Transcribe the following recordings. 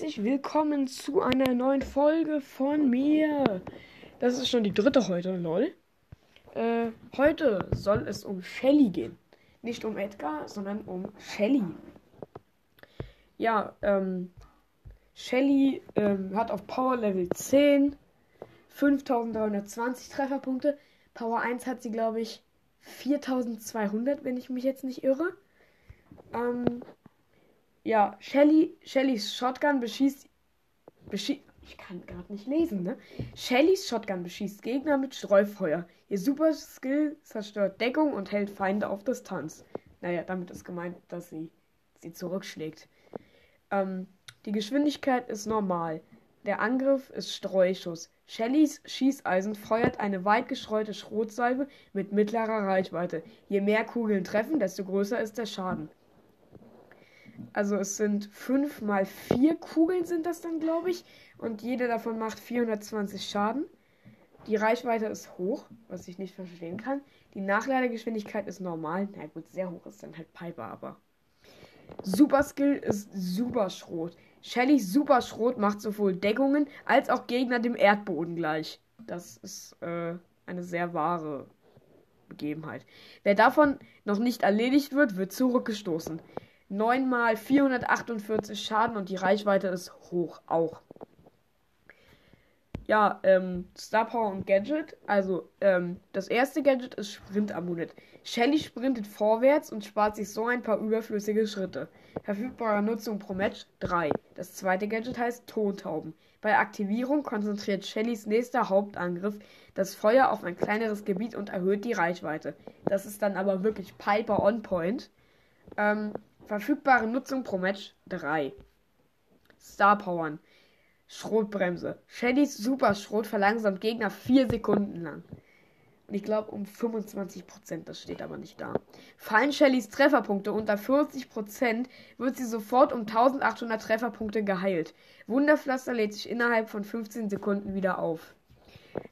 herzlich willkommen zu einer neuen Folge von mir. Das ist schon die dritte heute, lol. Äh, heute soll es um Shelly gehen. Nicht um Edgar, sondern um Shelly. Ja, ähm, Shelly ähm, hat auf Power Level 10 5320 Trefferpunkte. Power 1 hat sie, glaube ich, 4200, wenn ich mich jetzt nicht irre. Ähm, ja, Shelly, Shellys Shotgun beschießt. beschießt ich kann gerade nicht lesen, ne? Shellys Shotgun beschießt Gegner mit Streufeuer. Ihr Super Skill zerstört Deckung und hält Feinde auf Distanz. Naja, damit ist gemeint, dass sie sie zurückschlägt. Ähm, die Geschwindigkeit ist normal. Der Angriff ist Streuschuss. Shellys Schießeisen feuert eine weit gestreute Schrotsalbe mit mittlerer Reichweite. Je mehr Kugeln treffen, desto größer ist der Schaden. Also es sind 5 mal 4 Kugeln sind das dann, glaube ich. Und jede davon macht 420 Schaden. Die Reichweite ist hoch, was ich nicht verstehen kann. Die Nachladegeschwindigkeit ist normal. Na gut, sehr hoch ist dann halt Piper, aber. Super Skill ist Superschrot. Shellys Superschrot macht sowohl Deckungen als auch Gegner dem Erdboden gleich. Das ist äh, eine sehr wahre Begebenheit. Wer davon noch nicht erledigt wird, wird zurückgestoßen. 9 mal 448 Schaden und die Reichweite ist hoch auch. Ja, ähm, Star Power und Gadget. Also, ähm, das erste Gadget ist Sprint-Amulett. Shelly sprintet vorwärts und spart sich so ein paar überflüssige Schritte. Verfügbare Nutzung pro Match 3. Das zweite Gadget heißt Tontauben. Bei Aktivierung konzentriert Shellys nächster Hauptangriff das Feuer auf ein kleineres Gebiet und erhöht die Reichweite. Das ist dann aber wirklich Piper on Point. Ähm, Verfügbare Nutzung pro Match 3. Star Powern. Schrotbremse. Shellys Superschrot verlangsamt Gegner 4 Sekunden lang. Und ich glaube um 25%, das steht aber nicht da. Fallen Shellys Trefferpunkte unter 40%, wird sie sofort um 1800 Trefferpunkte geheilt. Wunderpflaster lädt sich innerhalb von 15 Sekunden wieder auf.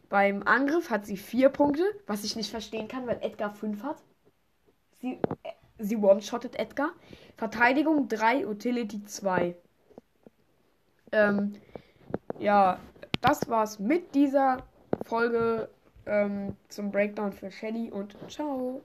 Beim Angriff hat sie 4 Punkte, was ich nicht verstehen kann, weil Edgar 5 hat. Sie, äh, sie one-shottet Edgar. Verteidigung 3, Utility 2. Ähm, ja, das war's mit dieser Folge ähm, zum Breakdown für Shelly und ciao.